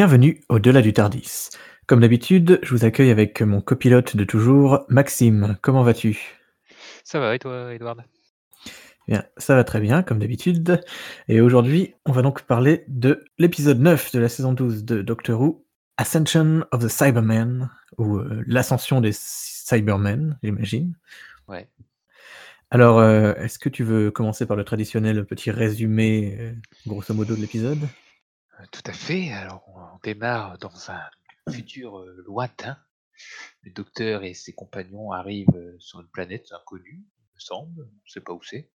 Bienvenue au-delà du Tardis. Comme d'habitude, je vous accueille avec mon copilote de toujours, Maxime. Comment vas-tu? Ça va et toi, Edward? Bien, ça va très bien, comme d'habitude. Et aujourd'hui, on va donc parler de l'épisode 9 de la saison 12 de Doctor Who, Ascension of the Cybermen, ou euh, l'ascension des Cybermen, j'imagine. Ouais. Alors, euh, est-ce que tu veux commencer par le traditionnel petit résumé, euh, grosso modo, de l'épisode? Euh, Tout à fait. Alors, on démarre dans un futur euh, lointain. Le docteur et ses compagnons arrivent euh, sur une planète inconnue, il me semble. On ne sait pas où c'est.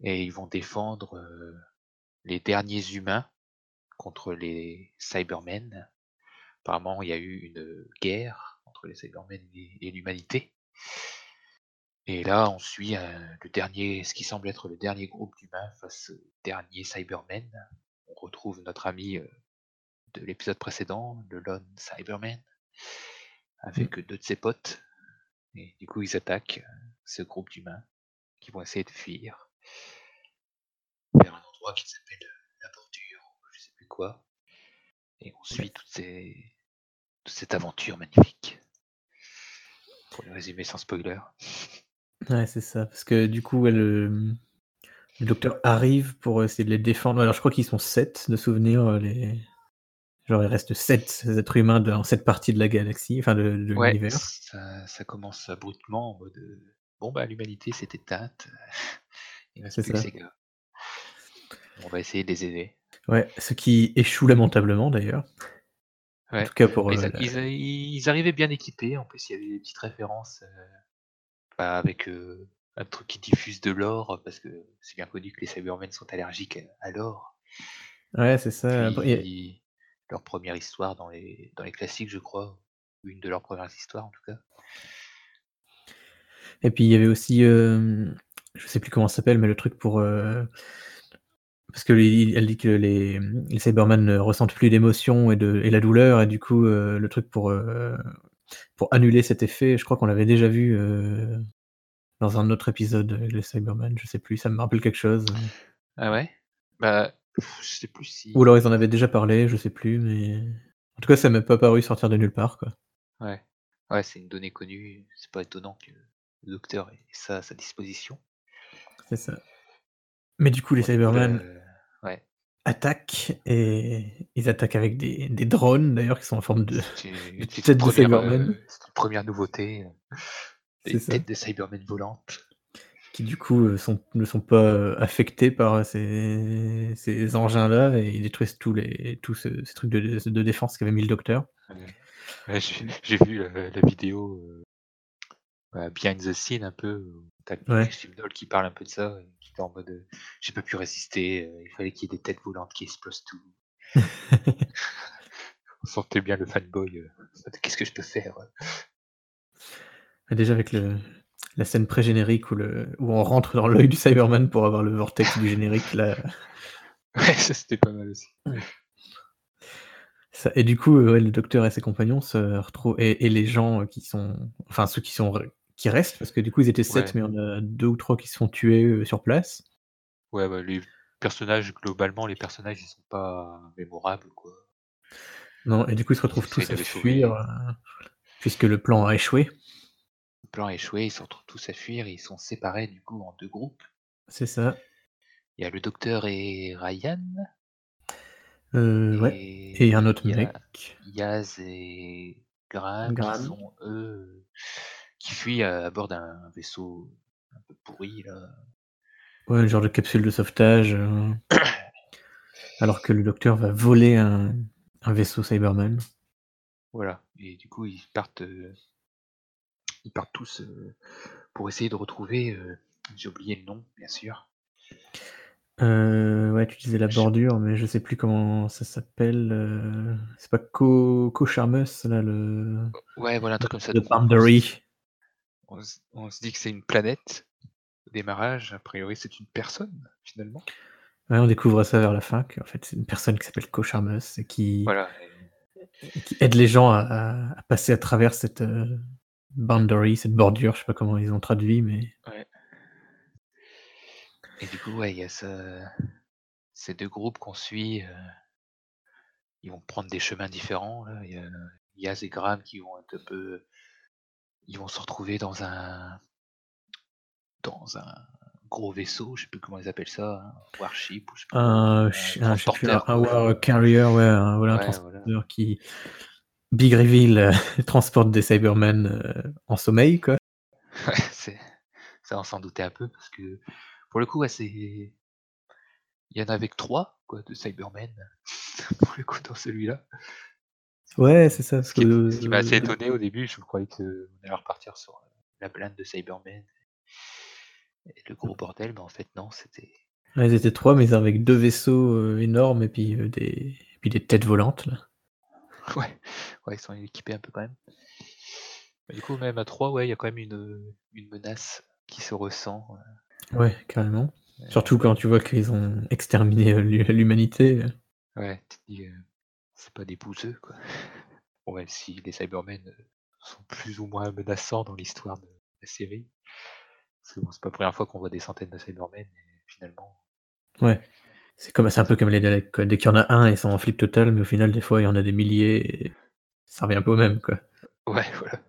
Et ils vont défendre les derniers humains contre les Cybermen. Apparemment, il y a eu une guerre entre les Cybermen et, l'humanité. Et là, on suit le dernier, ce qui semble être le dernier groupe d'humains face aux derniers Cybermen. On retrouve notre ami de l'épisode précédent, le Lone Cyberman, avec deux de ses potes. Et du coup, ils attaquent euh, ce groupe d'humains qui vont essayer de fuir vers un endroit qui s'appelle euh, la bordure, ou je sais plus quoi. Et on suit toute, ces... toute cette aventure magnifique. Pour le résumer sans spoiler. Ouais, c'est ça. Parce que du coup, ouais, le, docteur arrive pour essayer de les défendre. Alors, je crois qu'ils sont sept de souvenirs. euh, Les... Genre, il reste sept êtres humains dans cette partie de la galaxie, enfin de, de Ouais, l'univers. ça, ça commence abruptement en mode euh, bon bah l'humanité s'est éteinte, il reste plus ça. ces gars. On va essayer de les aider. Ouais, ce qui échoue lamentablement d'ailleurs. En tout cas pour euh, ils, ils arrivaient bien équipés, en plus il y avait des petites références euh, bah, avec euh, un truc qui diffuse de l'or, parce que c'est bien connu que les Cybermen sont allergiques à- à l'or. Ouais, c'est ça. Puis leur première histoire dans les, dans les classiques je crois, une de leurs premières histoires en tout cas. Et puis il y avait aussi, euh, je sais plus comment ça s'appelle, mais le truc pour euh, parce que il- elle dit que les, les Cybermen ne ressentent plus d'émotion et de et la douleur et du coup euh, le truc pour euh, pour annuler cet effet, je crois qu'on l'avait déjà vu euh, dans un autre épisode avec les Cybermen, je sais plus, ça me rappelle quelque chose. Ah ouais? Bah je sais plus si... Ou alors ils en avaient déjà parlé, je sais plus, mais en tout cas ça m'est pas paru sortir de nulle part quoi. Ouais, ouais c'est une donnée connue, c'est pas étonnant que le docteur ait ça à sa disposition. C'est ça. Mais du coup les Cybermen euh, ouais. attaquent et ils attaquent avec des, des drones d'ailleurs qui sont en forme de, une, une têtes de première, Cybermen. euh, c'est une première nouveauté, euh, des ça. têtes de Cybermen volantes. qui du coup euh, sont, ne sont pas euh, affectés par ces, ces engins-là et ils détruisent tous les tous ce- ces trucs de, de défense qu'avait mis le docteur. Ouais. J'ai vu la, la vidéo euh, behind the scene un peu, où t'as le Ouais. Qui parle un peu de ça, qui était en mode euh, j'ai pas pu résister, euh, il fallait qu'il y ait des têtes volantes qui explosent tout. On sentait bien le fanboy, euh, qu'est-ce que je peux faire euh? Déjà avec le, la scène pré-générique où, le, où on rentre dans l'œil du Cyberman pour avoir le vortex du générique là. Ouais, ça c'était pas mal aussi. Ça- et du coup, ouais, le docteur et ses compagnons se retrouvent et, et les gens qui sont, enfin ceux qui sont qui restent parce que du coup ils étaient sept Ouais. mais en a deux ou trois qui se font tuer euh, sur place. Ouais, bah, les personnages, globalement, les personnages, ils sont pas mémorables, quoi. Non, et du coup ils se retrouvent tous à fuir euh, puisque le plan a échoué. Le plan a échoué, ils se retrouvent tous à fuir, et ils sont séparés, du coup, en deux groupes. C'est ça. Il y a le docteur et Ryan, Euh, ouais. et Et un autre il y a mec. Yaz et Graham, qui sont, eux, qui fuient à, à bord d'un vaisseau un peu pourri, là. Ouais, genre de capsule de sauvetage. euh, alors que le docteur va voler un, un vaisseau Cyberman. Voilà. Et du coup, ils partent, euh, ils partent tous euh, pour essayer de retrouver, euh, j'ai oublié le nom, bien sûr. Euh, ouais, tu disais la Je- bordure, mais je sais plus comment ça s'appelle. euh, C'est pas Co, Co là, le. Ouais, voilà, un truc comme ça. The Donc, on- Boundary. se- on se- on se dit que c'est une planète au démarrage. A priori, c'est une personne, finalement. Ouais, on découvre ça vers la fin, qu'en fait, c'est une personne qui s'appelle Co Charmus et qui, Voilà. et qui aide les gens à, à- à passer à travers cette euh, boundary, cette bordure, je sais pas comment ils ont traduit, mais. Ouais. Et du coup, ouais, il y a ce- ces deux groupes qu'on suit. euh, ils vont prendre des chemins différents, là. Il y a Yaz et Graham qui vont être un peu ils vont se retrouver dans un dans un gros vaisseau, je sais plus comment ils appellent ça, un warship ou je sais pas Un un un un carrier, ouais, un voilà, un voilà. transporteur qui big reveal, heu, transporte des Cybermen, heu, en sommeil, quoi. Ouais, c'est ça, on s'en doutait un peu parce que pour le coup, ouais, c'est il y en avait que 3 quoi de Cybermen pour le coup dans celui-là. Ouais, c'est ça, Ce que, qui m ce qui m'a assez heu étonné au début, je croyais qu'on allait repartir sur, la planète de Cybermen et le gros bordel, mais en fait non, c'était Ouais, ils étaient 3, mais avec 2 vaisseaux, énormes et puis, des et puis des têtes volantes, là. Ouais, ouais, ils sont équipés un peu quand même. Bah, du coup, même à 3, ouais, il y a quand même une, une menace qui se ressent, Ouais, carrément. Surtout quand tu vois qu'ils ont exterminé, heu, l'hu l'humanité, heu. Ouais, tu te dis, heu, c'est pas des bouseux, quoi. Bon, même si les Cybermen, sont plus ou moins menaçants dans l'histoire de la série. Parce que bon, c'est pas la 1re fois qu'on voit des centaines de Cybermen et finalement Ouais, c'est comme c'est un peu comme les Daleks, quoi. Dès qu'il y en a 1, ils sont en flip total, mais au final, des fois, il y en a des milliers et ça revient un peu au même, quoi. Ouais, voilà.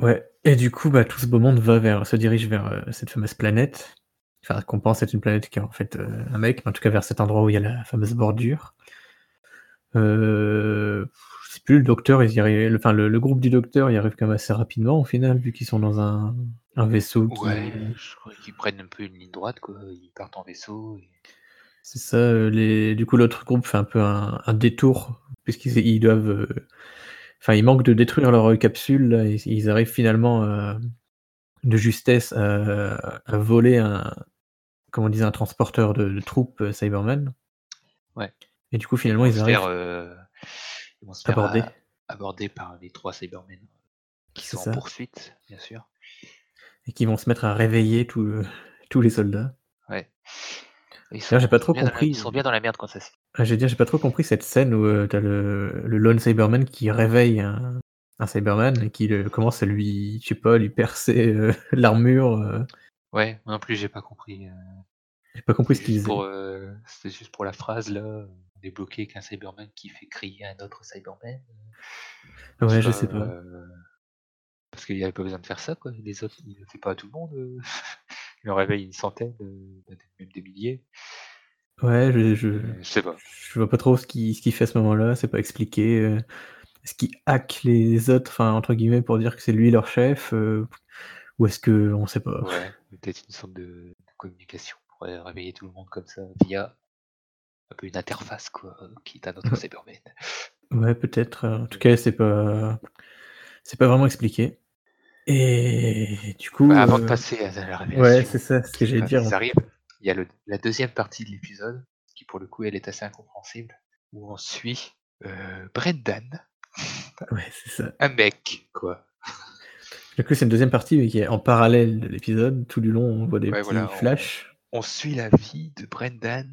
Ouais et du coup, bah, tout ce beau monde va vers se dirige vers, heu, cette fameuse planète. Enfin, qu'on pense être une planète qui est en fait, heu, un mec, mais en tout cas vers cet endroit où il y a la fameuse bordure. Heu, je sais plus, le docteur, ils y arri enfin, le le groupe du docteur y arrive quand même assez rapidement au final, vu qu'ils sont dans un un vaisseau Ouais, qui je crois qu'ils prennent un peu une ligne droite, quoi. Ils partent en vaisseau et C'est ça, les du coup, l'autre groupe fait un peu un un détour puisqu'ils ils doivent, heu, enfin, ils manquent de détruire leur, heu, capsule, là et ils arrivent finalement, de justesse, à voler un comment on disait? Un transporteur de de troupes, heu, Cybermen. Ouais Et du coup, ils finalement, ils faire, arrivent ils vont se faire aborder. a aborder par les 3 Cybermen qui sont en poursuite, bien sûr. Et qui vont se mettre à réveiller tout tous les soldats. Ouais. J'ai pas trop bien dans la ils compris, sont bien dans la merde quand ça se ah, j'allais dire, j'ai pas trop compris cette scène où, heu, tu as le le lone Cyberman qui réveille un un Cyberman et qui commence à lui, je sais pas, lui percer, heu, l'armure, heu Ouais, moi non plus, j'ai pas compris, J'ai pas compris ce qu'il juste pour, faisait. heu, c'était juste pour la phrase là, on est bloqué avec un Cyberman qui fait crier un autre Cyberman, je Ouais, je sais pas. parce qu'il y avait pas besoin de faire ça, quoi. Les autres, il le fait pas à tout le monde, il en réveille une centaine, peut-être même des milliers. Ouais, je je Et je sais pas. je vois pas trop ce qu'il ce fait à ce moment-là, c'est pas expliqué. Est-ce qu'il hack les autres, enfin, entre guillemets, pour dire que c'est lui leur chef, heu, ou est-ce que on sait pas? Ouais, peut-être une sorte de de communication pour, réveiller tout le monde comme ça via un peu une interface quoi, qui est un autre Ouais. Cyberman. Ouais, peut-être, en tout cas, c'est pas c'est pas vraiment expliqué. Et du Bah, coup, avant de heu passer à la ouais, révélation c'est ça, ce que j'allais dire, en arrivent, il y a le la 2e partie de l'épisode qui, pour le coup, elle est assez incompréhensible, où on suit, heu, Brendan. Ouais, c'est ça. Un mec, quoi. Du coup, c'est une 2e partie, mais qui est en parallèle de l'épisode. Tout du long, on voit des Ouais, petits voilà, flashs. on suit la vie de Brendan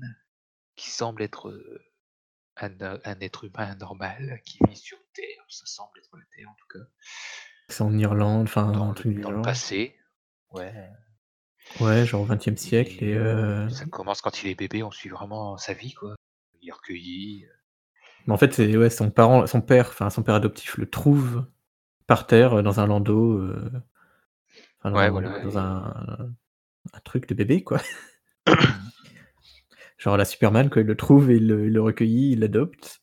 qui semble être, un o un être humain normal qui vit sur Terre, ça semble être la Terre en tout cas. C'est en Irlande, enfin, Dans le dans passé, ouais, Ouais, genre au 20e siècle et et heu ça commence quand il est bébé, on suit vraiment sa vie, quoi. Il est recueilli, heu Mais en fait, c'est ouais, son parent son père, enfin, son père adoptif le trouve par terre, dans un landau, enfin, dans un Ouais, voilà dans un un truc de bébé, quoi. Genre la Superman, quoi, il le trouve et il le il le recueillit, il l'adopte.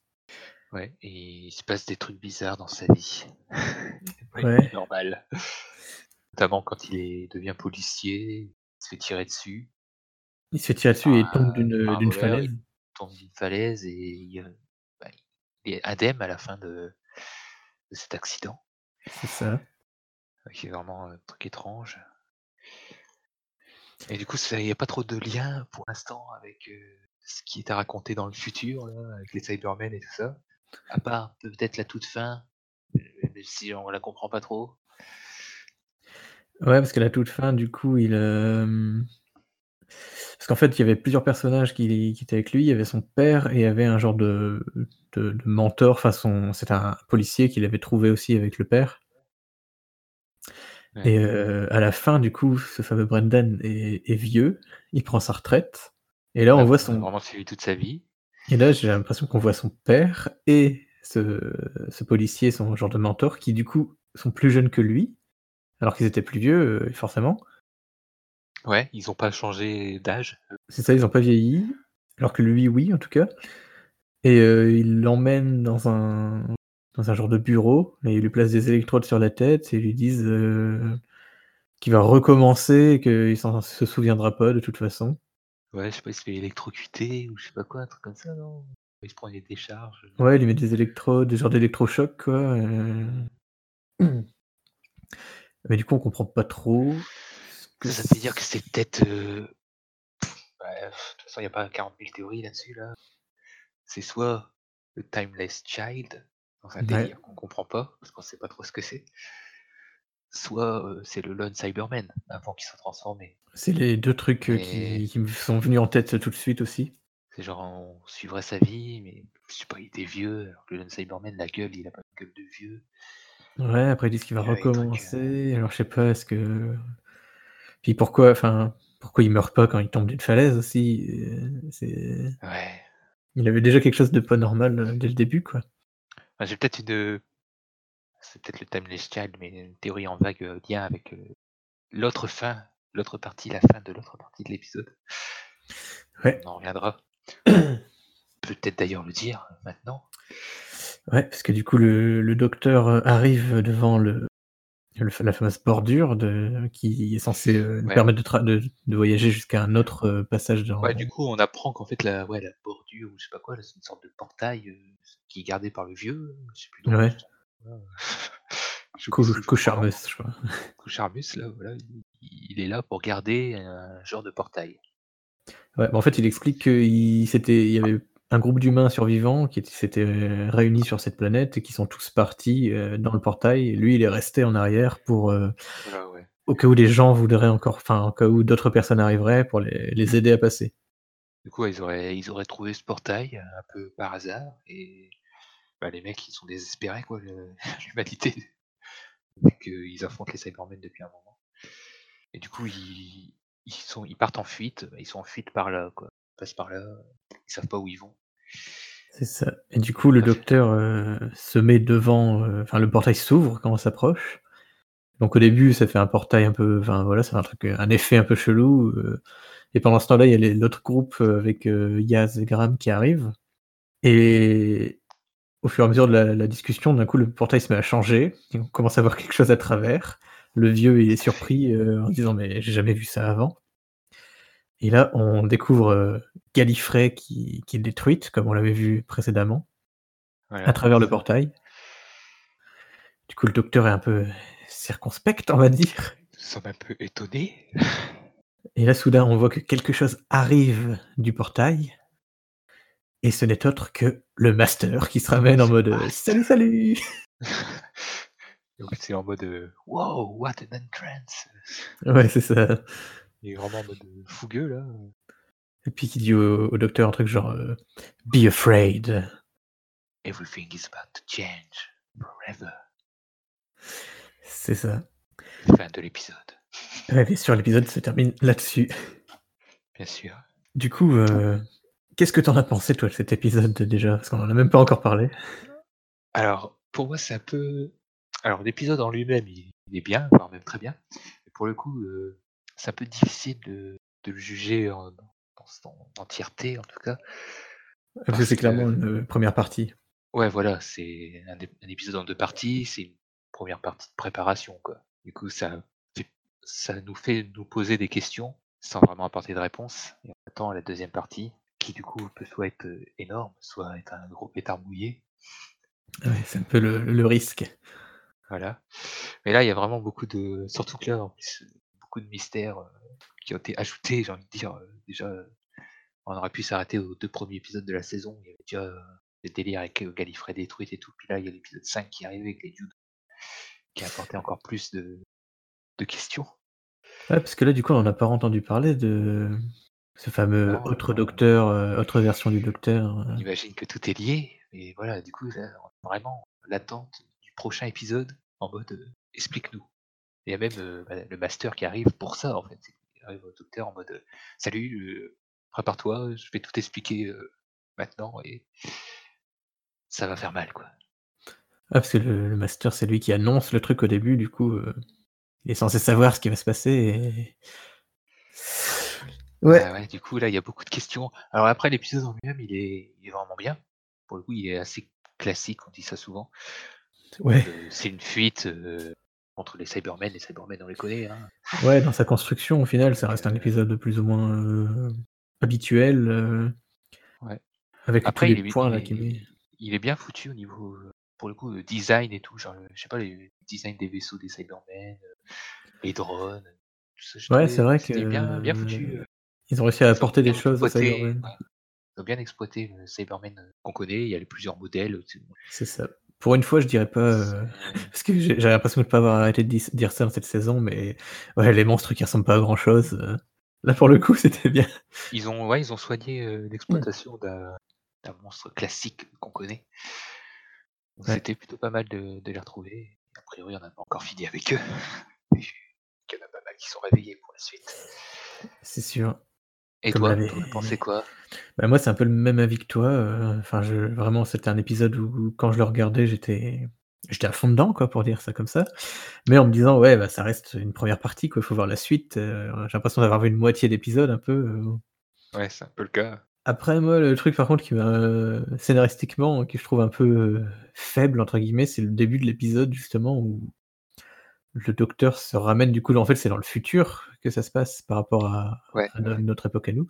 Ouais et il se passe des trucs bizarres dans sa vie. C'est Ouais. normale. Notamment quand il est devient policier, il se fait tirer dessus. Il se fait tirer dessus et il tombe un d'une, voleur, il falaise. tombe d'une falaise et il, bah, il est indemne à la fin de de cet accident. C'est ça. Qui est vraiment un truc étrange. Et du coup, il y a pas trop de lien pour l'instant avec, heu, ce qui était raconté dans le futur là, avec les Cybermen et tout ça. À part peut-être la toute fin, même si on la comprend pas trop. Ouais, parce qu'à la toute fin, du coup, il, parce qu'en fait, il y avait plusieurs personnages qui qui étaient avec lui. Il y avait son père et il y avait un genre de de de mentor, enfin son c'était un policier qu'il avait trouvé aussi avec le père. Ouais. Et à la fin, du coup, ce fameux Brendan est est vieux, il prend sa retraite et là, on voit on a son vraiment suivi toute sa vie. Et là, j'ai l'impression qu'on voit son père et ce ce policier, son genre de mentor, qui du coup sont plus jeunes que lui, alors qu'ils étaient plus vieux, heu, forcément. Ouais, ils ont pas changé d'âge? C'est ça, ils ont pas vieilli, alors que lui, oui, en tout cas. Et heu, il l'emmène dans un dans un genre de bureau et il lui place des électrodes sur la tête et ils lui disent, heu, qu'il va recommencer et qu'il s'en se souviendra pas de toute façon. Ouais, je sais pas, il se fait électrocuter ou je sais pas quoi, un truc comme ça, non? Il se prend des décharges, heu Ouais, il lui met des électrodes, des genres d'électrochocs, quoi, heu mais du coup, on comprend pas trop que Ça, veut dire que c'est peut-être, heu, bah, de toute façon, il y a pas 40 000 théories là-dessus, là. C'est soit le Timeless Child, dans un Ouais. délire qu'on comprend pas, parce qu'on sait pas trop ce que c'est soit, heu, c'est le Lone Cyberman, avant qu'il soit transformé. C'est les 2 trucs, Mais qui qui me sont venus en tête tout de suite aussi. c'est genre on suivrait sa vie, mais je sais pas, il était vieux, alors que le Lone Cyberman, la gueule, il a pas une gueule de vieux. Ouais, après ils disent qu'il va trucs, recommencer, alors je sais pas, est-ce que puis pourquoi enfin, pourquoi il meurt pas quand il tombe d'une falaise aussi? Ouais. il avait déjà quelque chose de pas normal, dès le début, quoi. Bah, j'ai peut-être une, c'est peut-être le Timeless Child, mais une théorie en vague, lien avec, heu, l'autre fin, l'autre partie, la fin de l'autre partie de l'épisode. On en reviendra. Peut-être d'ailleurs le dire, maintenant. Ouais, parce que du coup le le docteur, arrive devant le le la fameuse bordure de qui est censée, Ouais. permettre de de de voyager jusqu'à un autre, passage Ouais, du coup, on apprend qu'en fait la ouais, la bordure ou je sais pas quoi c'est une sorte de portail, qui est gardé par le vieux, je sais plus dans Ouais. Nom. Cocharmus, je crois. Cocharmus là, voilà, il est là pour garder un genre de portail. Ouais, bah, en fait, il explique qu'il il y avait un groupe d'humains survivants qui étaient s'étaient réunis sur cette planète et qui sont tous partis, heu, dans le portail et lui, il est resté en arrière pour, Voilà, ouais. au cas où des gens voudraient encore enfin, au cas où d'autres personnes arriveraient pour les les aider à passer. Du coup, ils auraient ils auraient trouvé ce portail, un peu par hasard et bah, les mecs, ils sont désespérés quoi, l'humanité, vu qu'ils affrontent les Cybermen depuis un moment. Et du coup, ils ils sont ils partent en fuite, ils sont en fuite par là, quoi. Ils passent par là, ils savent pas où ils vont. C'est ça. Et du coup, le docteur, heu, se met devant, heu, enfin, le portail s'ouvre quand on s'approche. Donc au début, ça fait un portail un peu enfin, voilà, ça fait un truc, un effet un peu chelou, et pendant ce temps-là, il y a l'autre groupe, avec, Yaz et Graham qui arrivent. Et au fur et à mesure de la la discussion, d'un coup, le portail se met à changer et on commence à voir quelque chose à travers. Le vieux, il est surpris, heu, en disant: «Mais j'ai jamais vu ça avant» et là, on découvre, Gallifrey qui qui est détruite, comme on l'avait vu précédemment à travers le portail. Du coup, le docteur est un peu circonspect, on va dire Nous sommes un peu étonnés. et là, soudain, on voit que quelque chose arrive du portail et ce n'est autre que le master qui se ramène en mode. «Salut, salut!» Donc c'est en mode, heu: «Wow, what an entrance!» Ouais, c'est ça. Il est vraiment en mode, heu, fougueux là, Et puis qui dit au au docteur un truc genre, heu: «Be afraid». «Everything is about to change forever». C'est ça. Fin de l'épisode. Ouais, bien sûr, l'épisode se termine là-dessus. Bien sûr. Du coup, qu'est-ce que tu en as pensé toi de cet épisode déjà? Parce qu'on en a même pas encore parlé. Alors, pour moi, c'est un peu alors l'épisode en lui-même, il est bien, voire même très bien. Mais pour le coup, heu, c'est un peu difficile de de le juger en dans son entièreté en tout cas. Parce que c'est clairement une, heu, 1re partie. ouais, voilà, c'est un ép un épisode en 2 parties, c'est une 1re partie de préparation, quoi. Du coup, ça fait ça nous fait nous poser des questions sans vraiment apporter de réponse et on attend la 2e partie qui, du coup, peut soit être, heu, énorme, soit être un gros pétard mouillé. Ouais, c'est un peu le le risque. Voilà. Mais là, il y a vraiment beaucoup de surtout que là, en plus, beaucoup de mystères, heu, qui ont été ajoutés, j'ai envie de dire, heu, déjà, on aurait pu s'arrêter aux 2 premiers épisodes de la saison. Il y avait déjà, heu, des délires avec, Gallifrey détruite et tout. Puis là, il y a l'épisode 5 qui est arrivé avec les Jude qui a apporté encore plus de de questions. Ouais, parce que là, du coup, on en a pas re-entendu parler de ce fameux Non, autre docteur, heu, autre version du docteur, On heu imagine que tout est lié et voilà, du coup, là, vraiment l'attente du prochain épisode en mode, heu: «Explique-nous». Il y a même, heu, bah, le master qui arrive pour ça, en fait. Il arrive au docteur en mode, heu: «Salut, heu, prépare-toi, je vais tout expliquer, heu» maintenant et ça va faire mal, quoi. Ah parce que le le master, c'est lui qui annonce le truc au début, du coup, heu, il est censé savoir ce qui va se passer et Ouais, ouais. ouais, du coup, là, il y a beaucoup de questions. Alors après, l'épisode en lui-même, il est il est vraiment bien. Pour le coup, il est assez classique, on dit ça souvent. Ouais. C'est une fuite, heu, entre les Cybermen, les Cybermen, on les connaît, hein. Ouais, dans sa construction, au final, ça reste un heu épisode plus ou moins, heu, habituel, Ouais. avec tous Après, les il est points il là est il est bien foutu au niveau, pour le coup, design et tout, genre, je sais pas, les designs des vaisseaux des Cybermen, les drones, tout ça, j'ai Ouais, c'est vrai c'était bien bien foutu, que ils ont réussi à apporter des choses exploité Cybermen. ils ont bien exploité le Cybermen, heu, qu'on connaît. Il y a les plusieurs modèles? C'est ça. Pour une fois, je dirais pas, C'est parce que j'ai l'impression de pas avoir arrêté de dire ça dans cette saison, mais ouais, les monstres qui ressemblent pas à grand chose, là, pour le coup, c'était bien. Ils ont ouais, ils ont soigné, l'exploitation d'un d'un monstre classique qu'on connaît. Ouais. c'était plutôt pas mal de de les retrouver. A priori, on n'a pas encore fini avec eux. qu'il y en a pas mal qui sont réveillés pour la suite. C'est sûr. Et Comme toi, l'avait tu en as pensé quoi? bah, moi, c'est un peu le même avis que toi, heu, enfin, je vraiment, c'était un épisode où quand je le regardais, j'étais j'étais à fond dedans, quoi, pour dire ça comme ça. Mais en me disant: «Ouais, bah, ça reste une 1re partie, quoi, il faut voir la suite», heu, j'ai l'impression d'avoir vu une moitié d'épisode un peu, heu Ouais, c'est un peu le cas. Après moi, le truc par contre qui m'a, heu, scénaristiquement, que je trouve un peu, «faible» entre guillemets, c'est le début de l'épisode justement où le docteur se ramène du coup, en fait, c'est dans le futur que ça se passe par rapport à Ouais, à ouais, no ouais. notre époque à nous.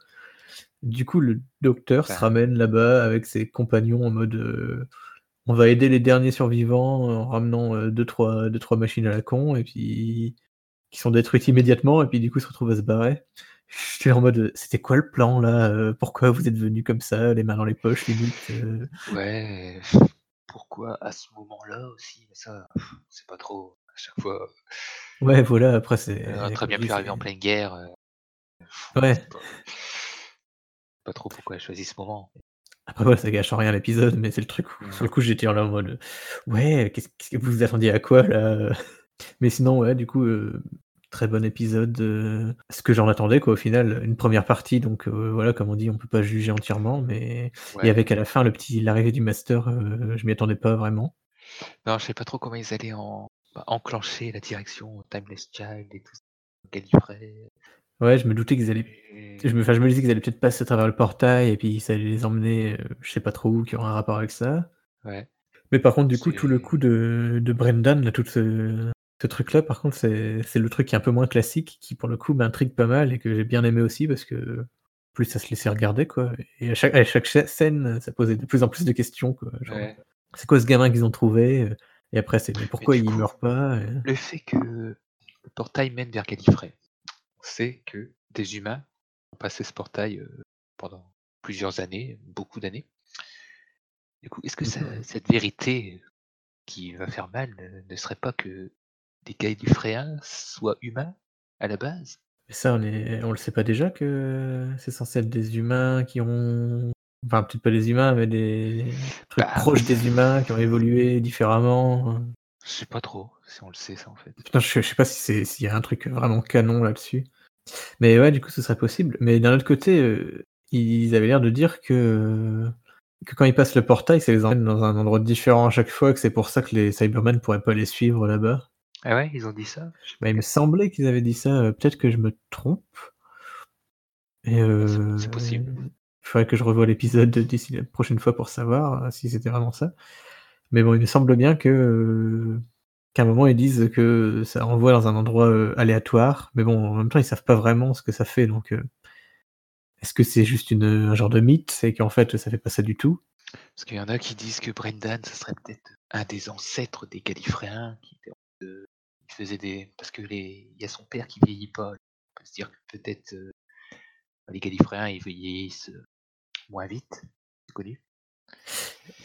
Du coup, le docteur se Ben ramène là-bas avec ses compagnons en mode, heu: «On va aider les derniers survivants en ramenant, heu, 2-3- 2-3 machines à la con» et puis qui sont détruites immédiatement et puis du coup, se retrouvent à se barrer. J'étais en mode, heu: «C'était quoi le plan là, heu? Pourquoi vous êtes venus comme ça, les mains dans les poches limite, heu?» Ouais, pourquoi à ce moment-là aussi? Mais ça, sait pas trop à chaque fois. Ouais, voilà, après aurait c'est très comme je bien pu arriver en pleine guerre, on sait Ouais. pas. Pas trop pourquoi elle a choisi ce moment. Après ouais, ça gâche en rien l'épisode, mais c'est le truc où sur le coup, j'étais là en mode, «Ouais, qu'est-ce que vous vous attendiez à quoi là, heu?» Mais sinon, ouais, du coup, heu, très bon épisode, heu, ce que j'en attendais quoi, au final, une 1re partie donc voilà, comme on dit, on peut pas juger entièrement, mais et avec à la fin le petit l'arrivée du master, je m'y attendais pas vraiment. Non, je sais pas trop comment ils allaient en bah, enclencher la direction Timeless Child et tout ça, Gallifrey. Ouais, je me doutais qu'ils allaient je me enfin, je me disais qu'ils allaient peut-être passer à travers le portail et puis ça allait les emmener, heu, je sais pas trop où, qui aurait un rapport avec ça. Ouais. Mais par contre, du coup, tout le coup de de Brendan, là, toute ce ce truc-là, par contre, c'est le truc qui est un peu moins classique, qui pour le coup m'intrigue pas mal et que j'ai bien aimé aussi parce que plus ça se laissait regarder quoi et à chaque à chaque sc scène, ça posait de plus en plus de questions quoi, Ouais. «C'est quoi ce gamin qu'ils ont trouvé?» Et après c'est: «Mais Mais pourquoi il coup, meurt pas?» heu le fait que le portail mène vers Gallifrey, c'est que des humains ont passé ce portail, heu, pendant plusieurs années, beaucoup d'années. Du coup, est-ce que ça cette vérité qui va faire mal ne ne serait pas que des Gallifréens soient humains à la base? Mais ça, on est on le sait pas déjà que c'est censé être des humains qui ont enfin, peut-être pas des humains, mais des trucs Bah proches des humains qui ont évolué différemment, Je sais pas trop si on le sait ça, en fait. Putain, je sais je sais pas si s'il y a un truc vraiment canon là-dessus. Mais ouais, du coup, ce serait possible. Mais d'un autre côté, heu, ils avaient l'air de dire que que quand ils passent le portail, ça les emmène dans un endroit différent à chaque fois, que c'est pour ça que les Cybermen pourraient pas les suivre là-bas. Ah ouais, ils ont dit ça? Bah, il me semblait qu'ils avaient dit ça, heu, peut-être que je me trompe c'est c'est possible. Il faudrait que je revoie l'épisode d'ici la prochaine fois pour savoir, heu, si c'était vraiment ça. Mais bon, il me semble bien heu, qu'à un moment ils disent que ça renvoie dans un endroit, heu, aléatoire. Mais bon, en même temps, ils savent pas vraiment ce que ça fait donc est-ce que c'est juste un genre de mythe? Et qu'en fait, ça fait pas ça du tout? Parce qu'il y en a qui disent que Brendan, ce serait peut-être un des ancêtres des Gallifréens qui étaient heu, qui faisaient des parce que il y a son père qui vieillit pas. On peut se dire que peut-être, les Gallifréens, ils vieillissent, moins vite, c'est connu.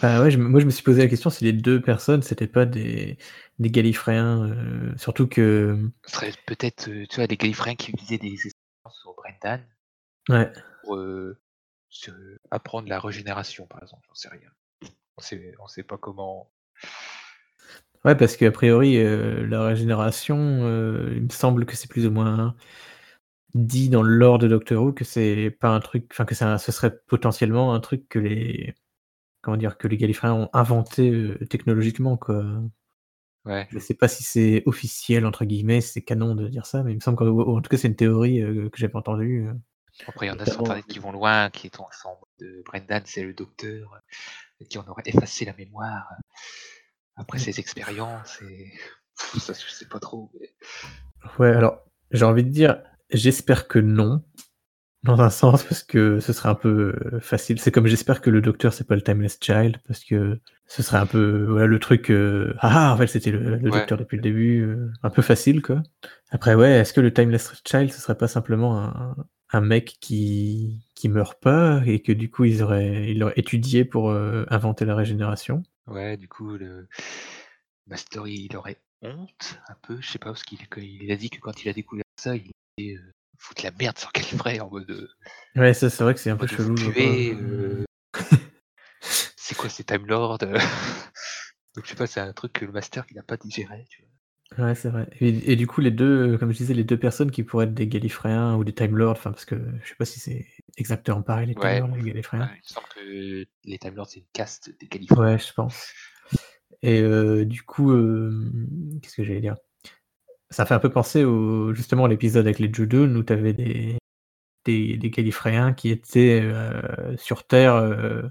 Bah, ouais, je moi, je me suis posé la question si les 2 personnes, c'était pas des des Gallifréens, heu, surtout que, Ce serait peut-être, heu, tu vois, des Gallifréens qui utilisaient des essences sur Brendan Ouais. pour, se apprendre la régénération, par exemple, j'en sais rien. On sait on sait pas comment Ouais, parce qu'a priori, la régénération, il me semble que c'est plus ou moins dit dans le lore de Doctor Who que c'est pas un truc, enfin que ça, ce serait potentiellement un truc que les, comment dire, que les Gallifréens ont inventé euh, technologiquement quoi. Ouais. Je sais pas si c'est officiel entre guillemets, c'est canon de dire ça, mais il me semble qu'en tout cas c'est une théorie euh, que j'avais entendue. euh. Après, il y en a sur Internet qui vont loin, qui sont en de Brendan, c'est le docteur, qui en aurait effacé la mémoire après ses expériences. Et Pff, ça, je sais pas trop. mais- Ouais, alors j'ai envie de dire, j'espère que non, dans un sens parce que ce serait un peu euh, facile. C'est comme j'espère que le docteur c'est pas le Timeless Child parce que ce serait un peu voilà le truc. euh, ah, en fait c'était le, le Ouais. docteur depuis le début, euh, un peu facile quoi. Après ouais, est-ce que le Timeless Child ce serait pas simplement un, un mec qui qui meurt pas et que du coup ils auraient ils l'auraient étudié pour euh, inventer la régénération? Ouais, du coup, le Master, il aurait honte un peu, je sais pas, parce qu'il il a dit que quand il a découvert ça, il euh, foutre la merde sur Gallifrey en mode, euh, Ouais, ça c'est vrai que c'est un peu chelou. euh, c'est quoi ces Time Lords euh Donc je sais pas, c'est un truc que le Master il n'a pas digéré, tu vois. Ouais, c'est vrai. Et, et du coup, les deux, comme je disais, les deux personnes qui pourraient être des Gallifréens ou des Time Lords, enfin, parce que je sais pas si c'est exactement pareil, les Time Ouais. Lords et les Gallifréens. Ouais, il me semble que les Time Lords c'est une caste des Gallifrey. Ouais, je pense. Et euh, du coup, qu'est-ce que j'allais dire? Ça fait un peu penser au, justement à l'épisode avec les Judun où tu avais des, des, des Gallifréens qui étaient euh, sur Terre, euh,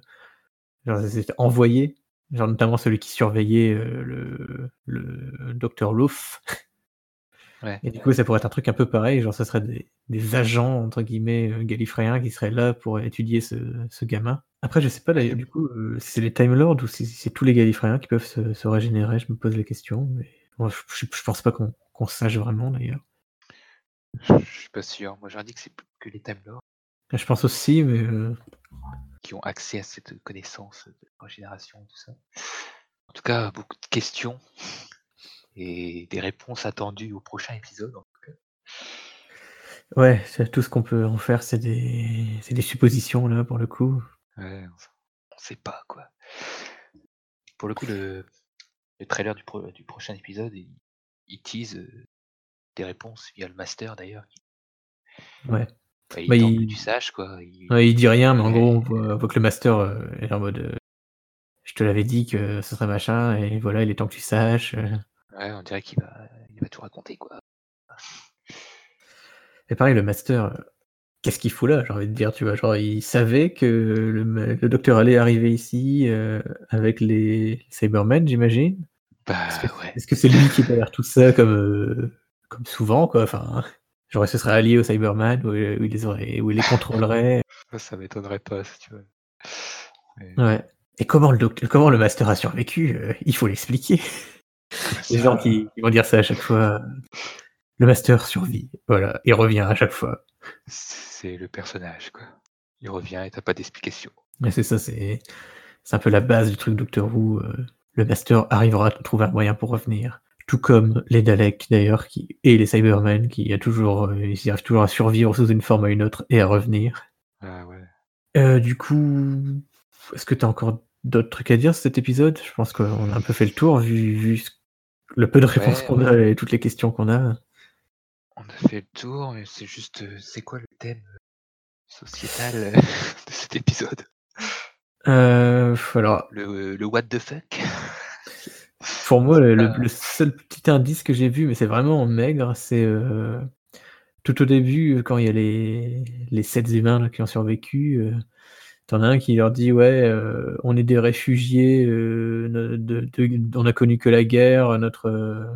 genre, envoyés, genre notamment celui qui surveillait euh, le, le docteur. Ouais. Et du coup, ça pourrait être un truc un peu pareil, genre ça serait des, des agents, entre guillemets, gallifréens qui seraient là pour étudier ce, ce gamin. Après, je sais pas du coup, si c'est les Time Lords ou si c'est tous les gallifréens qui peuvent se, se régénérer, je me pose la question. Mais bon, je, je, je pense pas qu'on qu'on sache vraiment d'ailleurs. Je, suis pas sûr. Moi j'aurais dit que c'est plus que les Time Lords Je pense aussi, mais euh, qui ont accès à cette connaissance de régénération, tout ça. En tout cas, beaucoup de questions et des réponses attendues au prochain épisode. en tout cas. ouais, c'est- tout ce qu'on peut en faire, c'est des, des suppositions là pour le coup. Ouais, on sait pas quoi. Pour le coup, le, le trailer du, pro- du prochain épisode, il, il tease des réponses via le master d'ailleurs. Ouais. Enfin, il Bah, il- que tu saches quoi. Il- Ouais, il dit rien, mais en gros, on voit, on voit que le master euh, est en mode. euh, je te l'avais dit que ce serait machin, et voilà, il est temps que tu saches. euh. Ouais, on dirait qu'il va, il va tout raconter quoi. Et pareil, le master, qu'est-ce qu'il fout là J'ai envie de dire, tu vois, genre, il savait que le, docteur allait arriver ici avec les Cybermen, j'imagine. Bah Est-ce que ouais. c'est lui qui est derrière tout ça, comme, euh, comme souvent, quoi Enfin, genre, il se serait allié aux Cybermen, où, où il les aurait, où il les contrôlerait. Ça, m'étonnerait pas si tu veux. Mais- Ouais. Et comment le, docteur, comment le master a survécu euh, Il faut l'expliquer. Les gens qui, qui vont dire ça à chaque fois. Le master survit, voilà, il revient à chaque fois. C'est le personnage, quoi. Il revient et t'as pas d'explication. C'est ça, c'est c'est un peu la base du truc Doctor Who. euh, le master arrivera à trouver un moyen pour revenir. Tout comme les Daleks d'ailleurs, qui et les Cybermen, qui a toujours, euh, ils arrivent toujours à survivre sous une forme à une autre et à revenir. Ah ouais. Euh, du coup, est-ce que tu as encore d'autres trucs à dire sur cet épisode? Je pense qu'on a un peu fait le tour, vu, le peu de réponses Ouais, qu'on a et toutes les questions qu'on a. On a fait le tour, mais c'est juste, euh, c'est quoi le thème sociétal de cet épisode? Euh, alors, le, le what the fuck? Pour moi, le, Euh. le seul petit indice que j'ai vu, mais c'est vraiment maigre, c'est euh, tout au début, euh, quand il y a les, les sept humains là, qui ont survécu, euh, t'en as un qui leur dit Ouais, on est des réfugiés, de, de- de- on a connu que la guerre, notre,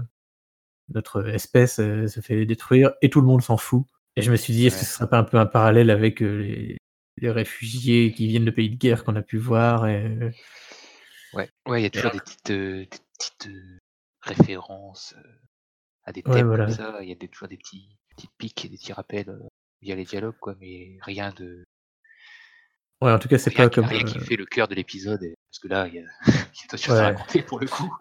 notre espèce se fait détruire, et tout le monde s'en fout. Et je me suis dit Est-ce que ce serait pas un peu un parallèle avec les, les réfugiés qui viennent de pays de guerre qu'on a pu voir et, Ouais, ouais, il y a toujours des petites, euh, des petites références à des thèmes Ouais, voilà. comme ça. Il y a des, toujours des petits, petits pics et des petits rappels via les dialogues, quoi, mais rien de Ouais, en tout cas, c'est pas qui, comme. rien qui fait le cœur de l'épisode. et- Parce que là, il y a, il y a d'autres choses à Ouais. raconter pour le coup.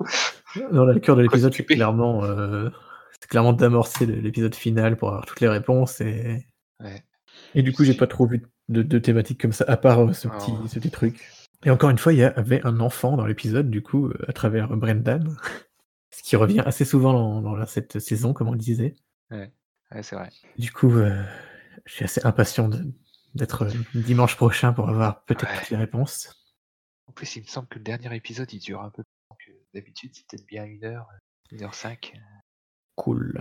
Dans le cœur de l'épisode, c'est clairement, euh, c'est clairement d'amorcer l'épisode final pour avoir toutes les réponses. Et, Ouais. et du coup, j'ai pas trop vu de, de thématiques comme ça, à part ce, petit, ce petit truc. Et encore une fois, il y avait un enfant dans l'épisode, du coup, euh, à travers Brendan, ce qui revient assez souvent dans, cette saison, comme on le disait. Ouais, c'est vrai. Du coup, euh, je suis assez impatient d'être dimanche prochain pour avoir peut-être toutes les réponses. En plus, il me semble que le dernier épisode, il dure un peu plus long que d'habitude, c'est peut-être bien une heure, une heure cinq. Cool.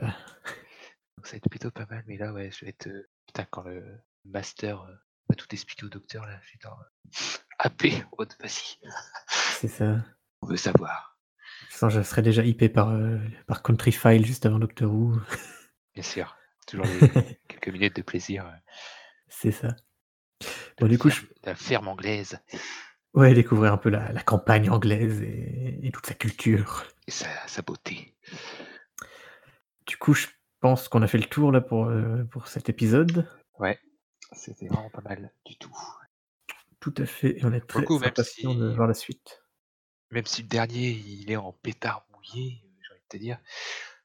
Donc ça va être plutôt pas mal, mais là, ouais, je vais être... Putain, quand le master va tout expliquer au docteur, là, je suis dans... AP, oh, vas-y. C'est ça. On veut savoir. Sans, je serais déjà hypé par, par Country File juste avant Doctor Who. Bien sûr. Toujours quelques minutes de plaisir. C'est ça. Bon, du coup, la ferme anglaise. Ouais, découvrir un peu la, la campagne anglaise et, et, toute sa culture. Et sa, sa, beauté. Du coup, je pense qu'on a fait le tour là pour, euh, pour cet épisode. Ouais, c'était vraiment pas mal du tout. Tout à fait, et on est très Beaucoup, impatient de voir la suite. Même si le dernier, il est en pétard mouillé, j'ai envie de te dire,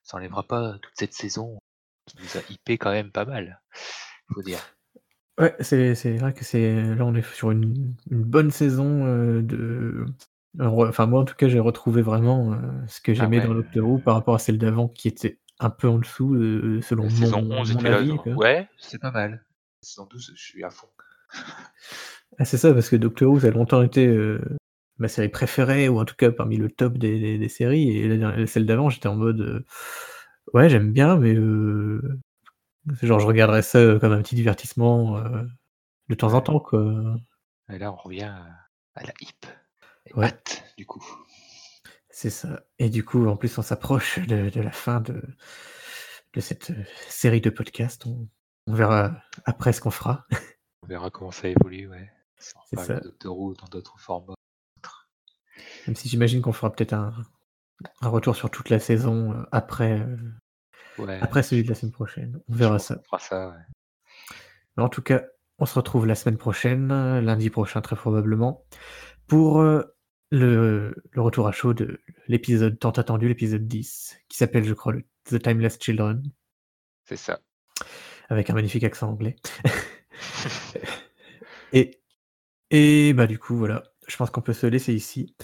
ça enlèvera pas toute cette saison qui nous a hypé quand même pas mal, faut dire. Ouais, c'est c'est vrai que c'est là, on est sur une une bonne saison, heu, de enfin moi, en tout cas, j'ai retrouvé vraiment, heu, ce que Ah j'aimais ouais, dans Doctor Who par rapport à celle d'avant qui était un peu en dessous, heu, selon La saison mon 11 mon là, avis, ouais, c'est pas mal. La saison 12, je suis à fond. Ah, c'est ça, parce que Doctor Who, ça a longtemps été, heu, ma série préférée ou en tout cas parmi le top des des des séries et la celle d'avant, j'étais en mode, heu, ouais, j'aime bien, mais heu, genre, je regarderais ça, comme un petit divertissement, de temps en temps, quoi. Et là, on revient à la et Ouais. hâte, du coup. C'est ça et du coup, en plus, on s'approche de de la fin de de cette, série de podcasts. On on verra après ce qu'on fera. On verra comment ça évolue, ouais. On C'est ça. dans d'autres formats. Même si j'imagine qu'on fera peut-être un un retour sur toute la saison, après, heu, Ouais, après celui de la semaine prochaine. On verra ça. qu'on fera ça, ouais. Mais en tout cas, on se retrouve la semaine prochaine, lundi prochain très probablement, pour, heu, le le retour à chaud de l'épisode tant attendu, l'épisode 10, qui s'appelle, je crois, The Timeless Children. C'est ça. Avec un magnifique accent anglais. Et et bah, du coup, voilà, je pense qu'on peut se laisser ici.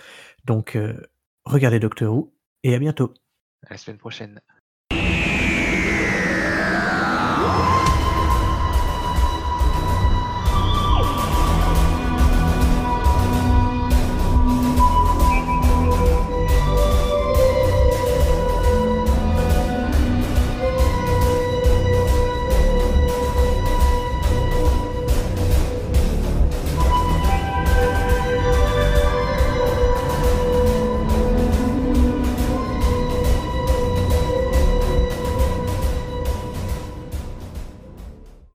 Donc heu, regardez Doctor Who et à bientôt. À la semaine prochaine.